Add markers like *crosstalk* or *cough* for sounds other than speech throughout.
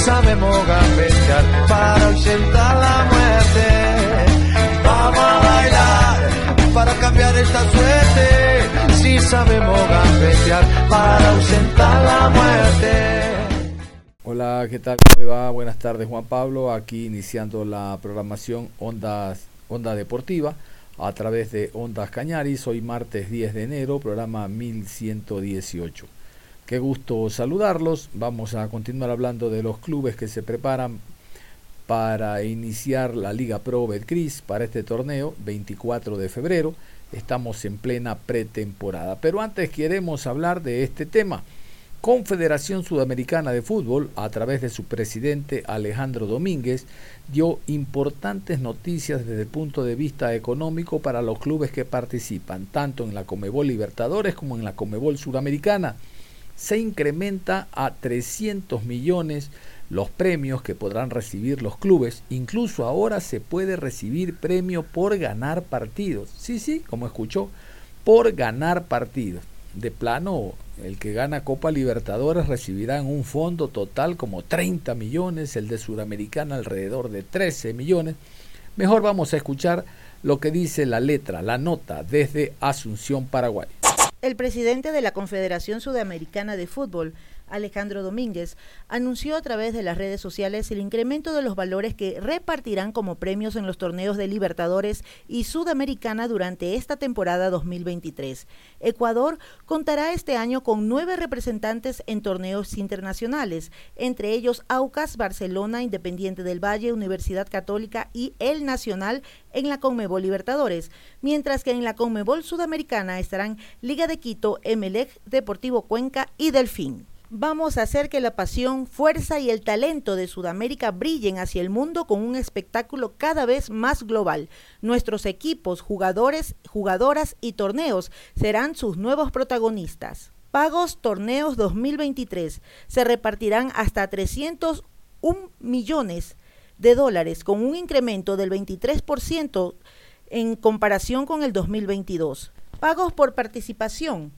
Sabemos gambetear para ausentar la muerte. Vamos a bailar para cambiar esta suerte. Si sabemos gambetear para ausentar la muerte. Hola, ¿qué tal? ¿Cómo le va? Buenas tardes, Juan Pablo. Aquí iniciando la programación Ondas, Onda Deportiva a través de Ondas Cañaris. Hoy martes 10 de enero, programa 1118. Qué gusto saludarlos. Vamos a continuar hablando de los clubes que se preparan para iniciar la Liga Pro Betcris para este torneo, 24 de febrero. Estamos en plena pretemporada. Pero antes queremos hablar de este tema. Confederación Sudamericana de Fútbol, a través de su presidente Alejandro Domínguez, dio importantes noticias desde el punto de vista económico para los clubes que participan, tanto en la Comebol Libertadores como en la Comebol Sudamericana se incrementa a 300 millones los premios que podrán recibir los clubes. Incluso ahora se puede recibir premio por ganar partidos. Sí, sí, como escuchó, por ganar partidos. De plano, el que gana Copa Libertadores recibirá en un fondo total como 30 millones, el de Suramericana alrededor de 13 millones. Mejor vamos a escuchar lo que dice la letra, la nota desde Asunción, Paraguay. El presidente de la Confederación Sudamericana de Fútbol, Alejandro Domínguez, anunció a través de las redes sociales el incremento de los valores que repartirán como premios en los torneos de Libertadores y Sudamericana durante esta temporada 2023. Ecuador contará este año con nueve representantes en torneos internacionales, entre ellos Aucas, Barcelona, Independiente del Valle, Universidad Católica y El Nacional en la Conmebol Libertadores, mientras que en la Conmebol Sudamericana estarán Liga de Quito, Emelec, Deportivo Cuenca y Delfín. Vamos a hacer que la pasión, fuerza y el talento de Sudamérica brillen hacia el mundo con un espectáculo cada vez más global. Nuestros equipos, jugadores, jugadoras y torneos serán sus nuevos protagonistas. Pagos Torneos 2023 se repartirán hasta 301 millones de dólares con un incremento del 23% en comparación con el 2022. Pagos por participación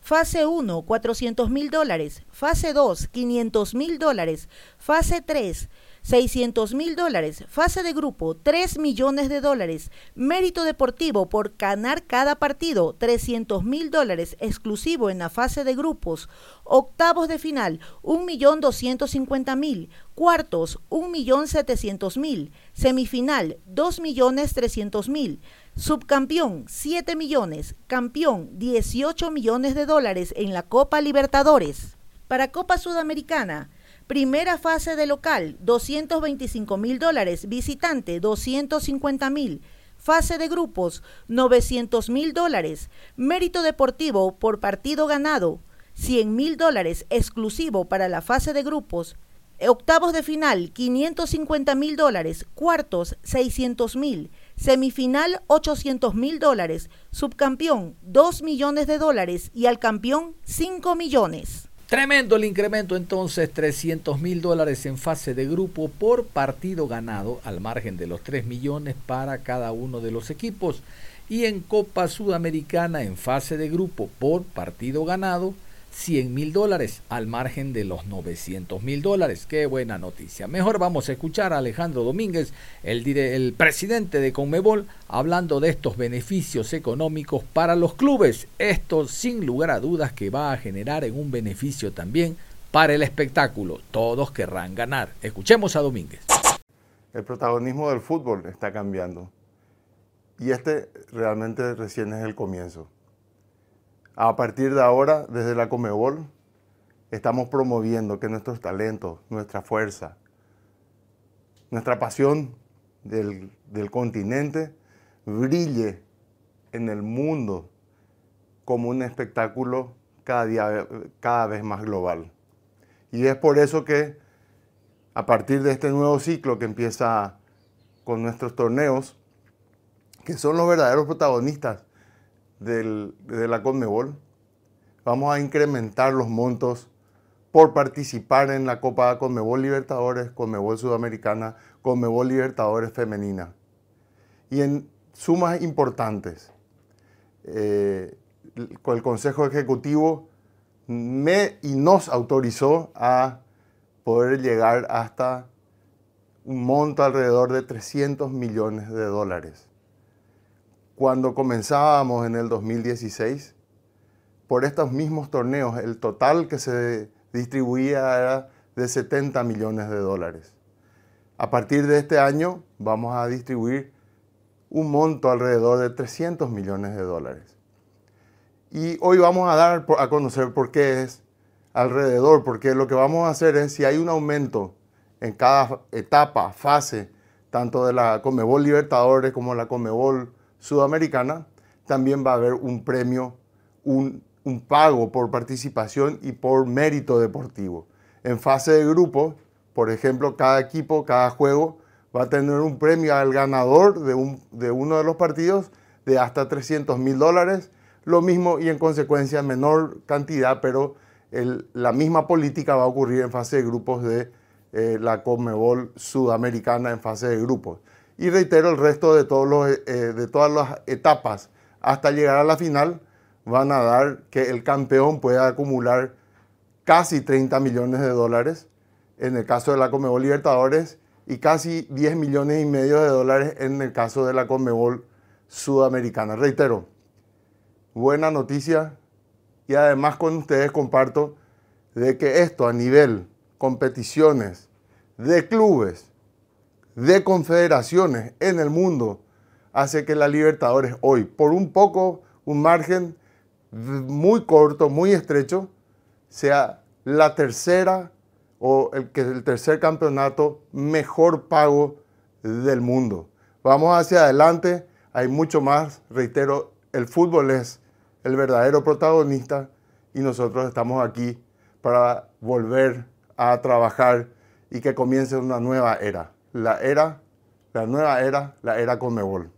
Fase 1, 400 mil dólares. Fase 2, 500 mil dólares. Fase 3, 600 mil dólares. Fase de grupo, 3 millones de dólares. Mérito deportivo por ganar cada partido, 300 mil dólares exclusivo en la fase de grupos. Octavos de final, 1 millón 250 mil. Cuartos, 1 millón 700 mil. Semifinal, 2 millones 300 mil. Subcampeón, 7 millones. Campeón, 18 millones de dólares en la Copa Libertadores. Para Copa Sudamericana, primera fase de local, 225 mil dólares. Visitante, 250 mil. Fase de grupos, 900 mil dólares. Mérito deportivo por partido ganado, 100 mil dólares exclusivo para la fase de grupos. Octavos de final, 550 mil dólares. Cuartos, 600 mil. Semifinal 800 mil dólares, subcampeón 2 millones de dólares y al campeón 5 millones. Tremendo el incremento entonces, 300 mil dólares en fase de grupo por partido ganado, al margen de los 3 millones para cada uno de los equipos. Y en Copa Sudamericana en fase de grupo por partido ganado, 100 mil dólares al margen de los 900 mil dólares. Qué buena noticia. Mejor vamos a escuchar a Alejandro Domínguez, el, el presidente de Conmebol, hablando de estos beneficios económicos para los clubes. Esto sin lugar a dudas que va a generar en un beneficio también para el espectáculo. Todos querrán ganar. Escuchemos a Domínguez. El protagonismo del fútbol está cambiando. Y este realmente recién es el comienzo. A partir de ahora, desde la Comebol, estamos promoviendo que nuestros talentos, nuestra fuerza, nuestra pasión del, del continente brille en el mundo como un espectáculo cada, día, cada vez más global. Y es por eso que a partir de este nuevo ciclo que empieza con nuestros torneos, que son los verdaderos protagonistas de la Conmebol, vamos a incrementar los montos por participar en la Copa Conmebol Libertadores, Conmebol Sudamericana, Conmebol Libertadores Femenina. Y en sumas importantes, eh, el Consejo Ejecutivo me y nos autorizó a poder llegar hasta un monto alrededor de 300 millones de dólares. Cuando comenzábamos en el 2016, por estos mismos torneos, el total que se distribuía era de 70 millones de dólares. A partir de este año vamos a distribuir un monto alrededor de 300 millones de dólares. Y hoy vamos a dar a conocer por qué es alrededor, porque lo que vamos a hacer es, si hay un aumento en cada etapa, fase, tanto de la Comebol Libertadores como la Comebol Sudamericana, también va a haber un premio, un, pago por participación y por mérito deportivo. En fase de grupo, por ejemplo, cada equipo, cada juego va a tener un premio al ganador de, un, de uno de los partidos de hasta 300 mil dólares lo mismo y en consecuencia menor cantidad, pero la misma política va a ocurrir en fase de grupos de eh, la Conmebol Sudamericana en fase de grupos. Y reitero, el resto de, todos los, eh, de todas las etapas hasta llegar a la final van a dar que el campeón pueda acumular casi 30 millones de dólares en el caso de la Conmebol Libertadores y casi 10 millones y medio de dólares en el caso de la Conmebol Sudamericana. Reitero, buena noticia y además con ustedes comparto de que esto a nivel competiciones de clubes, de confederaciones en el mundo, hace que la Libertadores hoy, por un poco, un margen muy corto, muy estrecho, sea la tercera o el, que el tercer campeonato mejor pago del mundo. Vamos hacia adelante, hay mucho más, reitero, el fútbol es el verdadero protagonista y nosotros estamos aquí para volver a trabajar y que comience una nueva era. La era, la nueva era, la era Conmebol.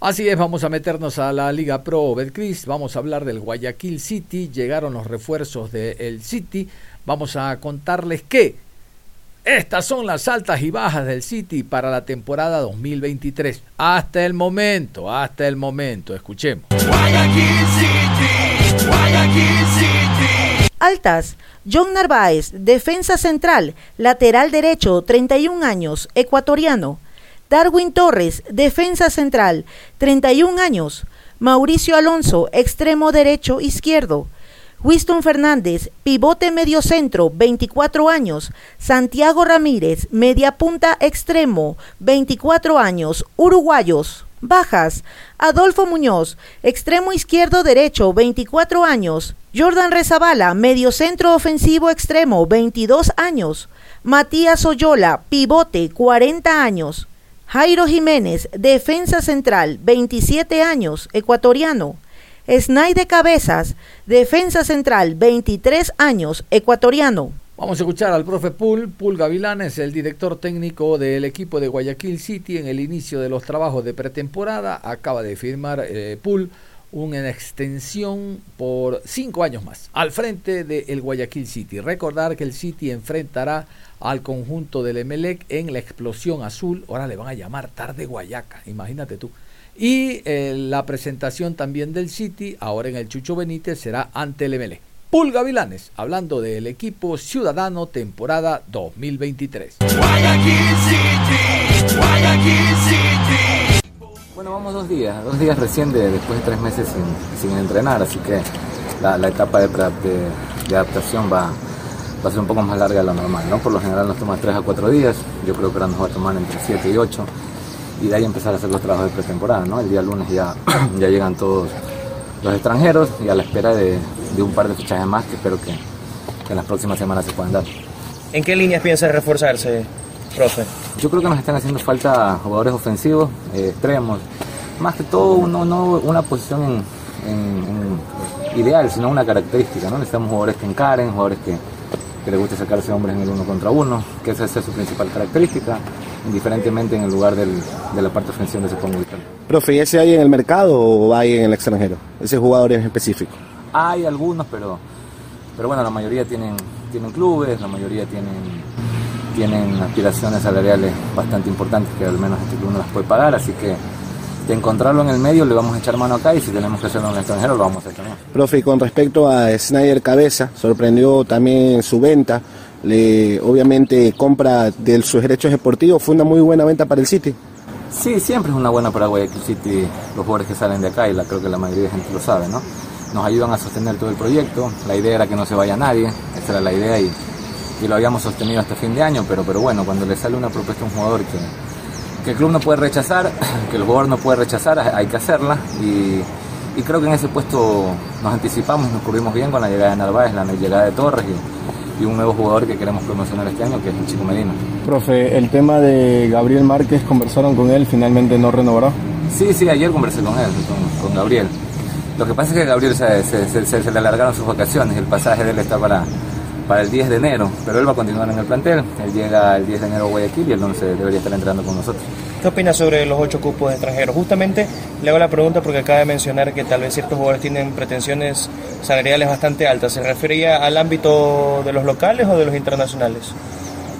Así es, vamos a meternos a la Liga Pro Betcris, vamos a hablar del Guayaquil City, llegaron los refuerzos del City, vamos a contarles que estas son las altas y bajas del City para la temporada 2023. Hasta el momento, hasta el momento, escuchemos. Guayaquil City, Guayaquil City. Altas, John Narváez, defensa central, lateral derecho, 31 años, ecuatoriano. Darwin Torres, defensa central, 31 años. Mauricio Alonso, extremo derecho izquierdo. Winston Fernández, pivote medio centro, 24 años. Santiago Ramírez, media punta extremo, 24 años. Uruguayos. Bajas. Adolfo Muñoz, extremo izquierdo derecho, 24 años. Jordan Rezabala, medio centro ofensivo extremo, 22 años. Matías Oyola, pivote, 40 años. Jairo Jiménez, defensa central, 27 años, ecuatoriano. Snaide Cabezas, defensa central, 23 años, ecuatoriano. Vamos a escuchar al profe Pul, Pul Gavilanes, el director técnico del equipo de Guayaquil City en el inicio de los trabajos de pretemporada. Acaba de firmar eh, una extensión por cinco años más al frente del Guayaquil City. Recordar que el City enfrentará al conjunto del Emelec en la explosión azul. Ahora le van a llamar tarde Guayaca, imagínate tú. Y eh, la presentación también del City, ahora en el Chucho Benítez, será ante el Emelec. Pulga Vilanes, hablando del equipo ciudadano temporada 2023. Guayaquil City, Guayaquil City. Bueno, vamos dos días, dos días recién de, después de tres meses sin, entrenar, así que la, etapa de, de adaptación va, va a ser un poco más larga de lo normal, ¿no? Por lo general nos toma 3 a 4 días, yo creo que ahora nos va a tomar entre 7 y 8 y de ahí empezar a hacer los trabajos de pretemporada, ¿no? El día lunes ya, *clears throat* ya llegan todos los extranjeros y a la espera de, de un par de fichajes más que espero que, que en las próximas semanas se puedan dar. ¿En qué líneas piensa reforzarse, profe? Yo creo que nos están haciendo falta jugadores ofensivos, eh, extremos, más que todo no, no una posición en, en- en ideal, sino una característica, ¿no? Necesitamos jugadores que encaren, jugadores que, que les guste sacarse hombres en el uno contra uno, que esa es su principal característica, indiferentemente en el lugar del- de la parte ofensiva donde se ponga ubicado. Profe, ¿y ese hay en el mercado o hay en el extranjero? Ese jugador en específico. Hay algunos, pero, pero bueno, la mayoría tienen, tienen clubes, la mayoría tienen, tienen aspiraciones salariales bastante importantes que al menos este club no las puede pagar, así que de encontrarlo en el medio le vamos a echar mano acá y si tenemos que hacerlo en el extranjero lo vamos a hacer también. Profe, y con respecto a Snyder Cabeza, sorprendió también su venta. Le, obviamente compra de sus derechos deportivos, fue una muy buena venta para el City. Sí, siempre es una buena para Guayaquil City los jugadores que salen de acá y la, creo que la mayoría de gente lo sabe, ¿no? Nos ayudan a sostener todo el proyecto, la idea era que no se vaya nadie, esa era la idea y, y lo habíamos sostenido hasta fin de año, pero, pero bueno, cuando le sale una propuesta a un jugador que, que el club no puede rechazar, *clears throat* que el jugador no puede rechazar, hay que hacerla y, y creo que en ese puesto nos anticipamos, nos cubrimos bien con la llegada de Narváez, la llegada de Torres y un nuevo jugador que queremos promocionar este año que es el Chico Medina. Profe, el tema de Gabriel Márquez, conversaron con él, finalmente no renovará. Sí, sí, ayer conversé con él, con, con Gabriel. Lo que pasa es que Gabriel se, se- se- se- se le alargaron sus vacaciones, el pasaje de él está para, para el 10 de enero, pero él va a continuar en el plantel, él llega el 10 de enero a Guayaquil y el 11 debería estar entrenando con nosotros. ¿Qué opina sobre los ocho cupos extranjeros? Justamente le hago la pregunta porque acaba de mencionar que tal vez ciertos jugadores tienen pretensiones salariales bastante altas. ¿Se refería al ámbito de los locales o de los internacionales?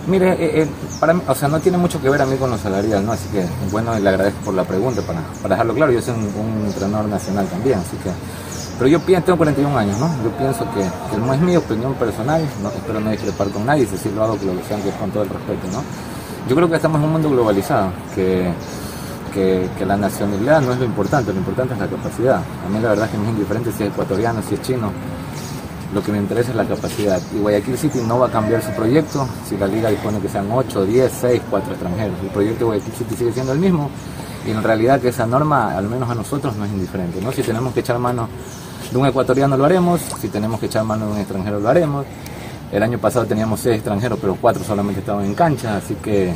Mire, eh, eh, para mí, o sea, no tiene mucho que ver a mí con lo salarial, ¿no? Así que, bueno, le agradezco por la pregunta, para, para dejarlo claro, yo soy un, un entrenador nacional también, así que... Pero yo pienso, tengo 41 años, ¿no? Yo pienso que, que no es mi opinión personal, espero no discrepar con nadie, si sí lo hago, que lo con todo el respeto, ¿no? Yo creo que estamos en un mundo globalizado, que, que, que la nacionalidad no es lo importante, lo importante es la capacidad. A mí la verdad es que me es indiferente si es ecuatoriano, si es chino, lo que me interesa es la capacidad. Y Guayaquil City no va a cambiar su proyecto si la liga dispone que sean 8, 10, 6, 4 extranjeros. El proyecto de Guayaquil City sigue siendo el mismo y en realidad que esa norma, al menos a nosotros, no es indiferente. ¿no? Si tenemos que echar mano de un ecuatoriano lo haremos, si tenemos que echar mano de un extranjero lo haremos. El año pasado teníamos 6 extranjeros, pero 4 solamente estaban en cancha, así que,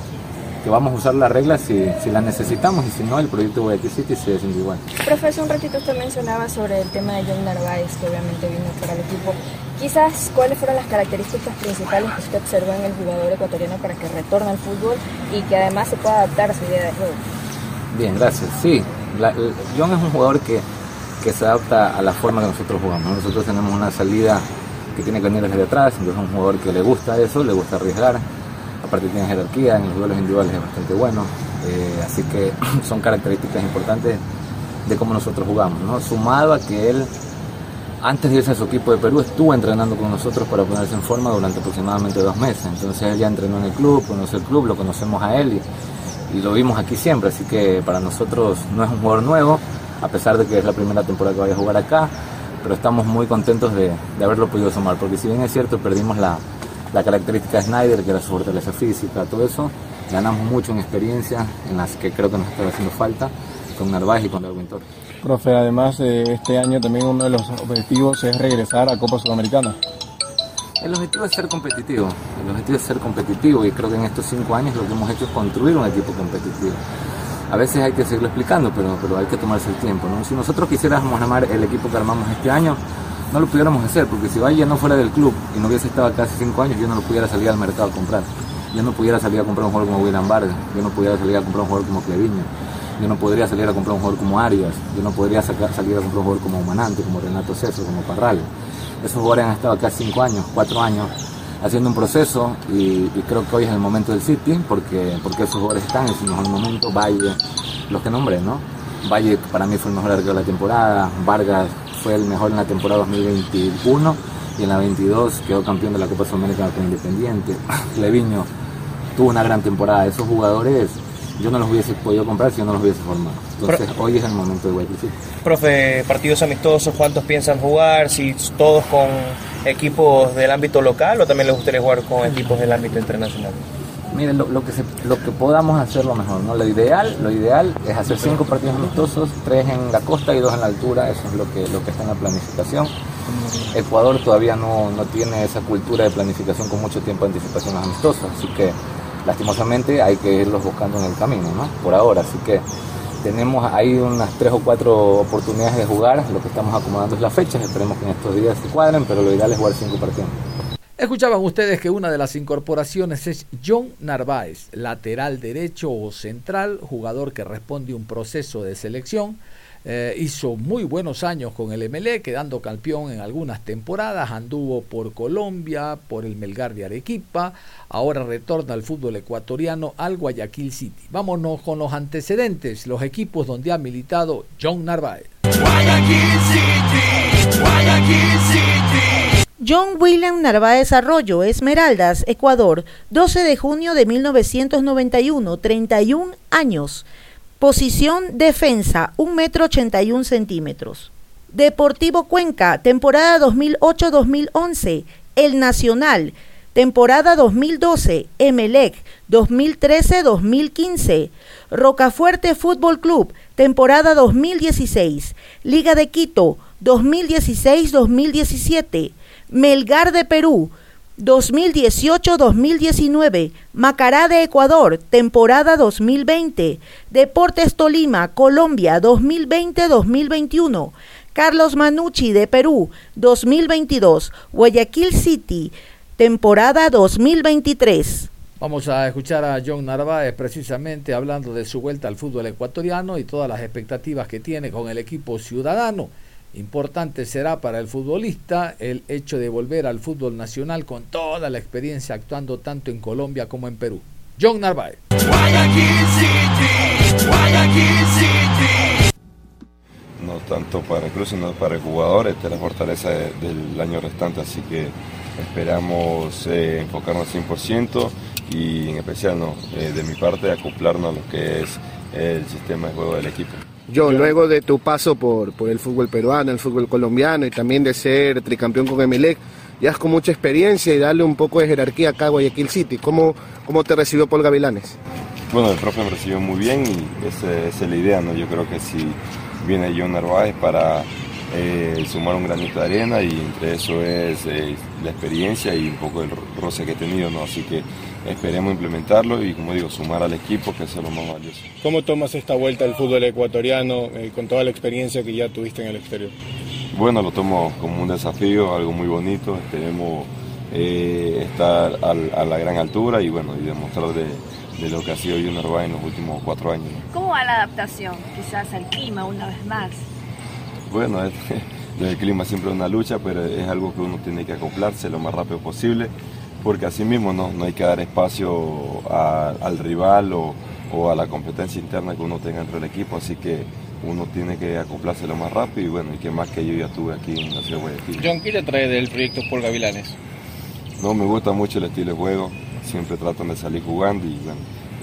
que vamos a usar las reglas si, si las necesitamos y si no, el proyecto Guayaquil City sigue siendo igual. Profe, hace un ratito usted mencionaba sobre el tema de John Narváez, que obviamente vino para el equipo. Quizás, ¿cuáles fueron las características principales que usted observó en el jugador ecuatoriano para que retorne al fútbol y que además se pueda adaptar a su idea de juego? Bien, gracias. Sí, la- el- John es un jugador que, que se adapta a la forma que nosotros jugamos. ¿no? Nosotros tenemos una salida que tiene venir desde atrás, entonces es un jugador que le gusta eso, le gusta arriesgar. Aparte tiene jerarquía, en los duelos individuales es bastante bueno. eh, así que *clears throat* son características importantes de cómo nosotros jugamos. ¿no? Sumado a que él, antes de irse a su equipo de Perú, estuvo entrenando con nosotros para ponerse en forma durante aproximadamente dos meses. Entonces él ya entrenó en el club, conoce el club, lo conocemos a él y, y lo vimos aquí siempre. Así que para nosotros no es un jugador nuevo, a pesar de que es la primera temporada que vaya a jugar acá. Pero estamos muy contentos de, de haberlo podido sumar, porque si bien es cierto, perdimos la, la característica de Snyder, que era su fortaleza física, todo eso, ganamos mucho en experiencia, en las que creo que nos está haciendo falta, con Narváez y con Darwin Torres. Profe, además de este año también uno de los objetivos es regresar a Copa Sudamericana. El objetivo es ser competitivo, el objetivo es ser competitivo y creo que en estos cinco años lo que hemos hecho es construir un equipo competitivo. A veces hay que seguirlo explicando, pero, pero hay que tomarse el tiempo. Si nosotros quisiéramos armar el equipo que armamos este año, no lo pudiéramos hacer, porque si Valle no fuera del club y no hubiese estado acá hace cinco años, yo no lo pudiera salir al mercado a comprar. Yo no pudiera salir a comprar un jugador como William Vargas, yo no pudiera salir a comprar un jugador como Cleviño, yo no podría salir a comprar un jugador como Arias, yo no podría sacar- salir a comprar un jugador como Manante, como Renato Ceso, como Parral. Esos jugadores han estado acá cinco años, cuatro años, haciendo un proceso y, creo que hoy es el momento del City porque, porque esos jugadores están en su mejor momento, Valle, los que nombré, ¿no? Valle para mí fue el mejor arquero de la temporada, Vargas fue el mejor en la temporada 2021 y en la 22 quedó campeón de la Copa Sudamericana con Independiente, Leviño tuvo una gran temporada, esos jugadores yo no los hubiese podido comprar si yo no los hubiese formado. Entonces hoy es el momento de Guayaquil City. Profe, partidos amistosos, ¿cuántos piensan jugar? Si todos con equipos del ámbito local o también les gustaría jugar con equipos del ámbito internacional. Miren, lo, lo que se, lo que podamos hacer lo mejor, ¿no? Lo ideal, lo ideal es hacer cinco partidos amistosos, tres en la costa y dos en la altura, eso es lo que, lo que está en la planificación. Ecuador todavía no, no tiene esa cultura de planificación con mucho tiempo de anticipación a amistosos, así que lastimosamente hay que irlos buscando en el camino, ¿no? Por ahora, así que tenemos ahí unas tres o cuatro oportunidades de jugar, lo que estamos acomodando es la fecha, esperemos que en estos días se cuadren, pero lo ideal es jugar cinco partidos. Escuchaban ustedes que una de las incorporaciones es John Narváez, lateral derecho o central, jugador que responde a un proceso de selección. Eh, hizo muy buenos años con el MLE, quedando campeón en algunas temporadas. Anduvo por Colombia, por el Melgar de Arequipa. Ahora retorna al fútbol ecuatoriano al Guayaquil City. Vámonos con los antecedentes, los equipos donde ha militado John Narváez. Guayaquil City, Guayaquil City. John William Narváez Arroyo, Esmeraldas, Ecuador, 12 de junio de 1991, 31 años. Posición defensa, 1 metro 81 centímetros. Deportivo Cuenca, temporada 2008-2011. El Nacional, temporada 2012. Emelec, 2013-2015. Rocafuerte Fútbol Club, temporada 2016. Liga de Quito, 2016-2017. Melgar de Perú, 2018-2019, Macará de Ecuador, temporada 2020, Deportes Tolima, Colombia, 2020-2021, Carlos Manucci de Perú, 2022, Guayaquil City, temporada 2023. Vamos a escuchar a John Narváez precisamente hablando de su vuelta al fútbol ecuatoriano y todas las expectativas que tiene con el equipo ciudadano. Importante será para el futbolista el hecho de volver al fútbol nacional con toda la experiencia actuando tanto en Colombia como en Perú. John Narváez. No tanto para el club, sino para el jugador, esta es la fortaleza del año restante, así que esperamos eh, enfocarnos 100% y en especial no, eh, de mi parte acoplarnos a lo que es el sistema de juego del equipo. Yo, luego de tu paso por, por el fútbol peruano, el fútbol colombiano y también de ser tricampeón con Emelec, ya es con mucha experiencia y darle un poco de jerarquía acá a Guayaquil City. ¿Cómo, cómo te recibió Paul Gavilanes? Bueno, el profe me recibió muy bien y esa, esa es la idea, ¿no? Yo creo que si viene John Narváez para eh, sumar un granito de arena y entre eso es eh, la experiencia y un poco el roce que he tenido, ¿no? Así que esperemos implementarlo y como digo, sumar al equipo que es lo más valioso. ¿Cómo tomas esta vuelta al fútbol ecuatoriano eh, con toda la experiencia que ya tuviste en el exterior? Bueno, lo tomo como un desafío, algo muy bonito, esperemos eh, estar al, a la gran altura y bueno, y demostrar de, de lo que ha sido Junior Bay en los últimos cuatro años. ¿no? ¿Cómo va la adaptación quizás al clima una vez más? Bueno, es- *laughs* el clima siempre es una lucha, pero es algo que uno tiene que acoplarse lo más rápido posible, porque así mismo no, no hay que dar espacio a- al rival o, o a la competencia interna que uno tenga dentro del equipo, así que uno tiene que acoplarse lo más rápido y bueno, y que más que yo ya estuve aquí en la ciudad de Guayaquil. John, ¿qué te trae del proyecto Paul Gavilanes? No, me gusta mucho el estilo de juego, siempre tratan de salir jugando y bueno,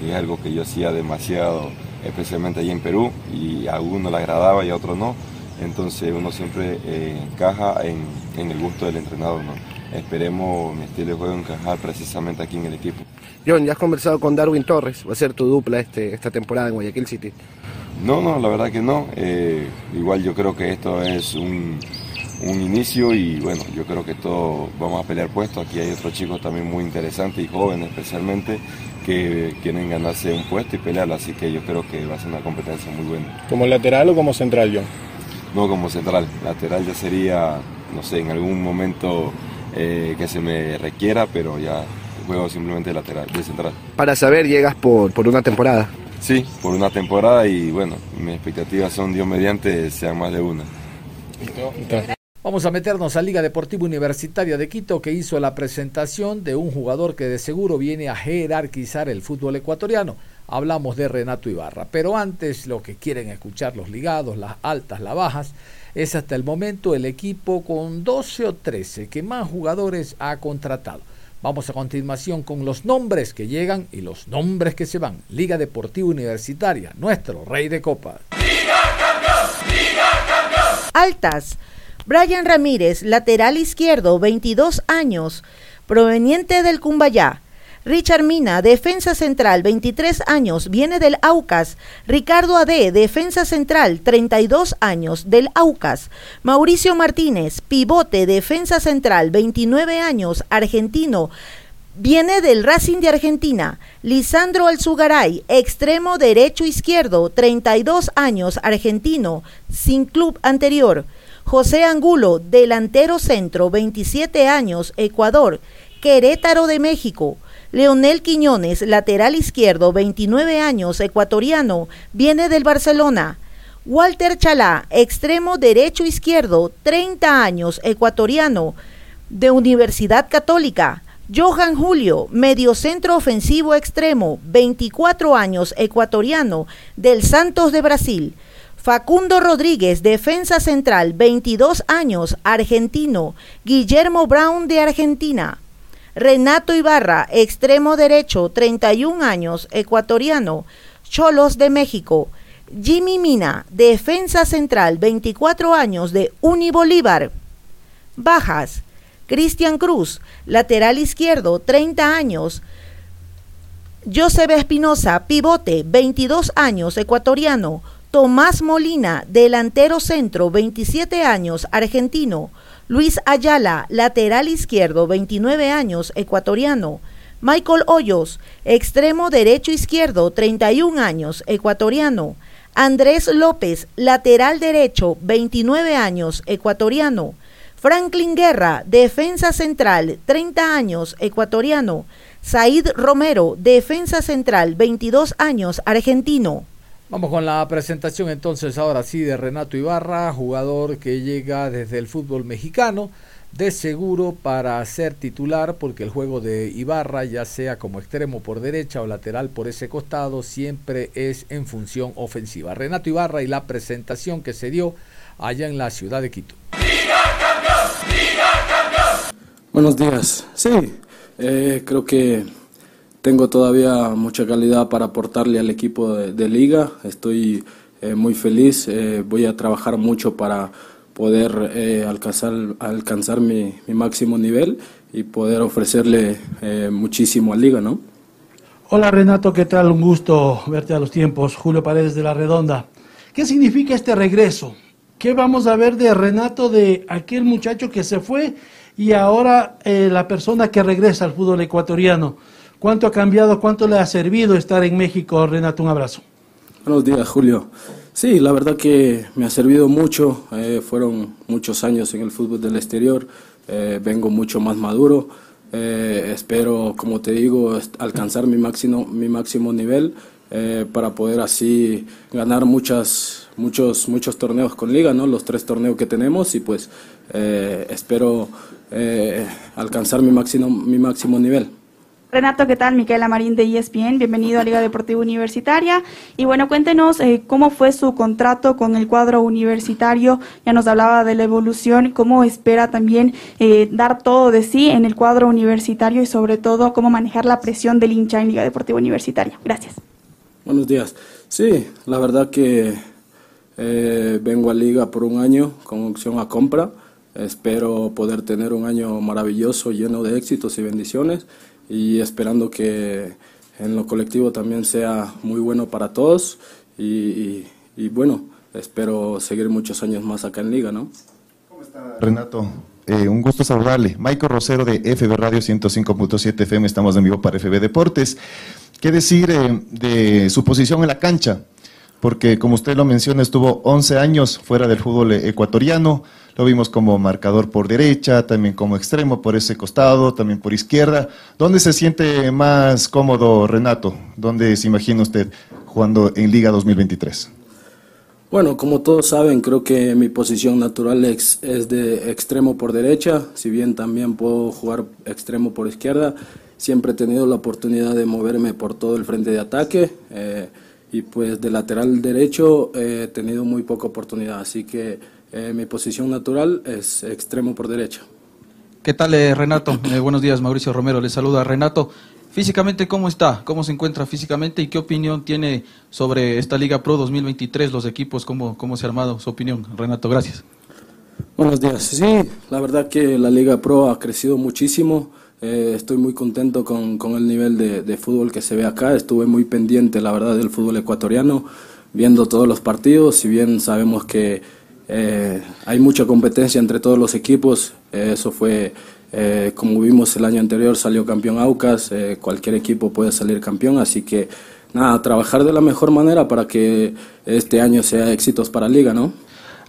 es algo que yo hacía demasiado, especialmente allí en Perú, y a uno le agradaba y a otro no, entonces uno siempre eh, encaja en, en el gusto del entrenador, ¿no? Esperemos mi estilo de juego encajar precisamente aquí en el equipo. John, ya has conversado con Darwin Torres, va a ser tu dupla este, esta temporada en Guayaquil City. No, no, la verdad que no. Eh, igual yo creo que esto es un, un inicio y bueno, yo creo que todos vamos a pelear puestos. Aquí hay otros chicos también muy interesantes y jóvenes especialmente que quieren ganarse un puesto y pelearlo, así que yo creo que va a ser una competencia muy buena. ¿Como lateral o como central, John? No como central, lateral ya sería, no sé, en algún momento eh, que se me requiera, pero ya juego simplemente de lateral, de central. Para saber, llegas por, por una temporada. Sí, por una temporada y bueno, mis expectativas son, Dios mediante, sean más de una. Vamos a meternos a Liga Deportiva Universitaria de Quito que hizo la presentación de un jugador que de seguro viene a jerarquizar el fútbol ecuatoriano. Hablamos de Renato Ibarra, pero antes lo que quieren escuchar los ligados, las altas, las bajas, es hasta el momento el equipo con 12 o 13 que más jugadores ha contratado. Vamos a continuación con los nombres que llegan y los nombres que se van. Liga Deportiva Universitaria, nuestro rey de copas. Liga Campeón, Liga Campeón. Altas. Brian Ramírez, lateral izquierdo, 22 años, proveniente del Cumbayá. Richard Mina, defensa central, 23 años, viene del Aucas. Ricardo Ade, defensa central, 32 años, del Aucas. Mauricio Martínez, pivote, defensa central, 29 años, argentino. Viene del Racing de Argentina. Lisandro Alzugaray, extremo derecho izquierdo, 32 años, argentino, sin club anterior. José Angulo, delantero centro, 27 años, Ecuador. Querétaro de México. Leonel Quiñones, lateral izquierdo, 29 años, ecuatoriano, viene del Barcelona. Walter Chalá, extremo derecho izquierdo, 30 años, ecuatoriano, de Universidad Católica. Johan Julio, mediocentro ofensivo extremo, 24 años, ecuatoriano, del Santos de Brasil. Facundo Rodríguez, defensa central, 22 años, argentino. Guillermo Brown de Argentina. Renato Ibarra, extremo derecho, 31 años, ecuatoriano, Cholos de México. Jimmy Mina, defensa central, 24 años, de Unibolívar. Bajas. Cristian Cruz, lateral izquierdo, 30 años. Joseph Espinosa, pivote, 22 años, ecuatoriano. Tomás Molina, delantero centro, 27 años, argentino. Luis Ayala, lateral izquierdo, 29 años, ecuatoriano. Michael Hoyos, extremo derecho izquierdo, 31 años, ecuatoriano. Andrés López, lateral derecho, 29 años, ecuatoriano. Franklin Guerra, defensa central, 30 años, ecuatoriano. Said Romero, defensa central, 22 años, argentino. Vamos con la presentación entonces ahora sí de Renato Ibarra, jugador que llega desde el fútbol mexicano, de seguro para ser titular porque el juego de Ibarra, ya sea como extremo por derecha o lateral por ese costado, siempre es en función ofensiva. Renato Ibarra y la presentación que se dio allá en la ciudad de Quito. Buenos días. Sí, eh, creo que tengo todavía mucha calidad para aportarle al equipo de, liga. Estoy eh, muy feliz. Eh, voy a trabajar mucho para poder eh, alcanzar, alcanzar mi, máximo nivel y poder ofrecerle muchísimo a liga, ¿no? Hola Renato, ¿qué tal? Un gusto verte a los tiempos. Julio Paredes de la Redonda. ¿Qué significa este regreso? ¿Qué vamos a ver de Renato, de aquel muchacho que se fue y ahora la persona que regresa al fútbol ecuatoriano? ¿Cuánto ha cambiado, cuánto le ha servido estar en México? Renato, un abrazo. Buenos días, Julio. Sí, la verdad que me ha servido mucho. Eh, fueron muchos años en el fútbol del exterior. Eh, vengo mucho más maduro. Eh, espero, como te digo, alcanzar mi máximo, mi máximo nivel para poder así ganar muchas, muchos, muchos torneos con liga, ¿no? Los tres torneos que tenemos y pues espero alcanzar mi máximo, mi máximo nivel. Renato, ¿qué tal? Micaela Marín de ESPN, bienvenido a Liga Deportiva Universitaria. Y bueno, cuéntenos eh, cómo fue su contrato con el cuadro universitario, ya nos hablaba de la evolución, cómo espera también eh, dar todo de sí en el cuadro universitario y sobre todo cómo manejar la presión del hincha en Liga Deportiva Universitaria. Gracias. Buenos días. Sí, la verdad que eh, vengo a Liga por un año con opción a compra. Espero poder tener un año maravilloso, lleno de éxitos y bendiciones y esperando que en lo colectivo también sea muy bueno para todos y, bueno, espero seguir muchos años más acá en Liga, ¿no? ¿Cómo está Renato? Eh, un gusto saludarle. Michael Rosero de FB Radio 105.7 FM, estamos en vivo para FB Deportes. ¿Qué decir eh, de su posición en la cancha? Porque como usted lo menciona, estuvo 11 años fuera del fútbol ecuatoriano, lo vimos como marcador por derecha, también como extremo por ese costado, también por izquierda. ¿Dónde se siente más cómodo Renato? ¿Dónde se imagina usted jugando en Liga 2023? Bueno, como todos saben, creo que mi posición natural es, de extremo por derecha, si bien también puedo jugar extremo por izquierda. Siempre he tenido la oportunidad de moverme por todo el frente de ataque eh, y pues de lateral derecho he tenido muy poca oportunidad, así que eh, mi posición natural es extremo por derecha. ¿Qué tal, eh, Renato? Eh, buenos días, Mauricio Romero. Le saluda Renato. Físicamente, ¿cómo está? ¿Cómo se encuentra físicamente? ¿Y qué opinión tiene sobre esta Liga Pro 2023, los equipos? ¿Cómo, cómo se ha armado su opinión? Renato, gracias. Buenos días. Sí, la verdad que la Liga Pro ha crecido muchísimo. Eh, estoy muy contento con, con el nivel de, fútbol que se ve acá. Estuve muy pendiente, la verdad, del fútbol ecuatoriano, viendo todos los partidos. Si bien sabemos que eh, hay mucha competencia entre todos los equipos, eh, eso fue eh, como vimos el año anterior, salió campeón Aucas, cualquier equipo puede salir campeón, así que nada, trabajar de la mejor manera para que este año sea éxitos para Liga, ¿no?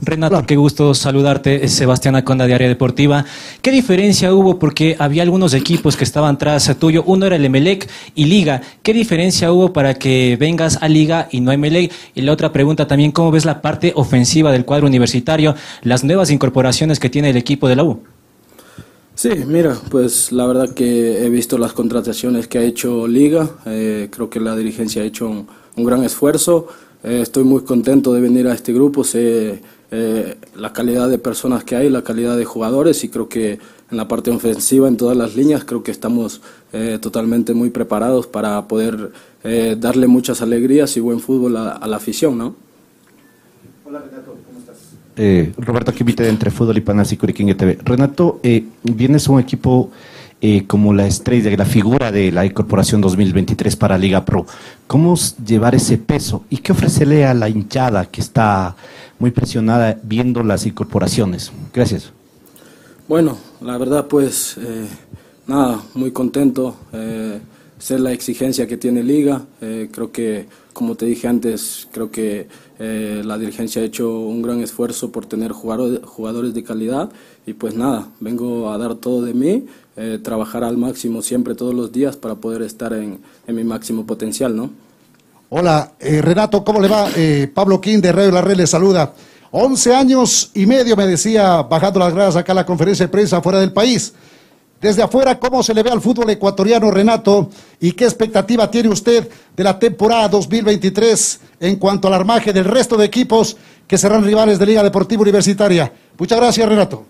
Renato, qué gusto saludarte, es Sebastián Aconda de Área Deportiva. ¿Qué diferencia hubo? Porque había algunos equipos que estaban tras tuyo, uno era el Emelec y Liga. ¿Qué diferencia hubo para que vengas a Liga y no a Emelec? Y la otra pregunta también, ¿cómo ves la parte ofensiva del cuadro universitario, las nuevas incorporaciones que tiene el equipo de la U? Sí, mira, pues la verdad que he visto las contrataciones que ha hecho Liga, eh, creo que la dirigencia ha hecho un, un gran esfuerzo, eh, estoy muy contento de venir a este grupo, sé eh, la calidad de personas que hay, la calidad de jugadores y creo que en la parte ofensiva, en todas las líneas, creo que estamos eh, totalmente muy preparados para poder darle muchas alegrías y buen fútbol a, a la afición, ¿no? Hola Renato, ¿cómo estás? Eh, Roberto Quimite de Entre Fútbol y Panas y Curiquín TV. Renato, eh, vienes un equipo eh, como la estrella, la figura de la incorporación 2023 para Liga Pro. ¿Cómo llevar ese peso y qué ofrecerle a la hinchada que está muy presionada viendo las incorporaciones? Gracias. Bueno, la verdad pues eh, nada, muy contento. Eh, ser la exigencia que tiene Liga. Eh, creo que, como te dije antes, creo que eh, la dirigencia ha hecho un gran esfuerzo por tener jugadores, de calidad y pues nada, vengo a dar todo de mí, eh, trabajar al máximo siempre todos los días para poder estar en mi máximo potencial, ¿no? Hola, eh, Renato, ¿cómo le va? Eh, Pablo King de Radio La Red le saluda. 11 años y medio, me decía, bajando las gradas acá a la conferencia de prensa fuera del país. Desde afuera, ¿cómo se le ve al fútbol ecuatoriano, Renato? ¿Y qué expectativa tiene usted de la temporada 2023 en cuanto al armaje del resto de equipos que serán rivales de Liga Deportiva Universitaria? Muchas gracias, Renato.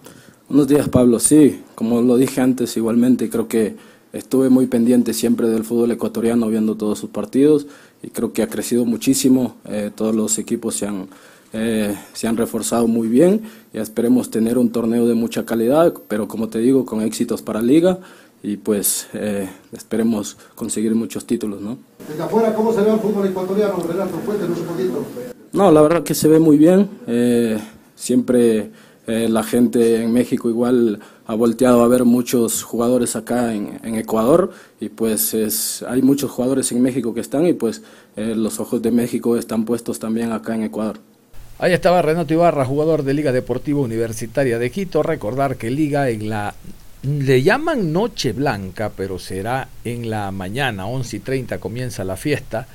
Buenos días, Pablo. Sí, como lo dije antes, igualmente creo que estuve muy pendiente siempre del fútbol ecuatoriano, viendo todos sus partidos y creo que ha crecido muchísimo. Eh, todos los equipos se han eh, se han reforzado muy bien y esperemos tener un torneo de mucha calidad, pero como te digo, con éxitos para Liga y pues eh, esperemos conseguir muchos títulos, ¿no? Desde afuera, ¿cómo se ve el fútbol ecuatoriano, Renato? Cuéntenos un poquito. No, la verdad que se ve muy bien. Eh, siempre la gente en México igual ha volteado a ver muchos jugadores acá en, Ecuador y pues es, hay muchos jugadores en México que están y pues los ojos de México están puestos también acá en Ecuador. Ahí estaba Renato Ibarra, jugador de Liga Deportiva Universitaria de Quito. Recordar que Liga en la. Le llaman Noche Blanca, pero será en la mañana, 11 y 30 comienza la fiesta.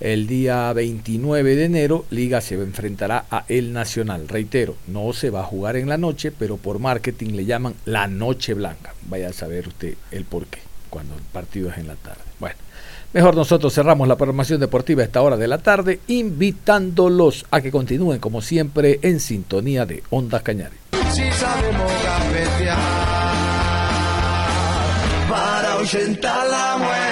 El día 29 de enero, Liga se enfrentará a El Nacional. Reitero, no se va a jugar en la noche, pero por marketing le llaman la Noche Blanca. Vaya a saber usted el por qué, cuando el partido es en la tarde. Bueno. Mejor nosotros cerramos la programación deportiva a esta hora de la tarde, invitándolos a que continúen como siempre en sintonía de Ondas Cañares. Si sabemos para la muerte.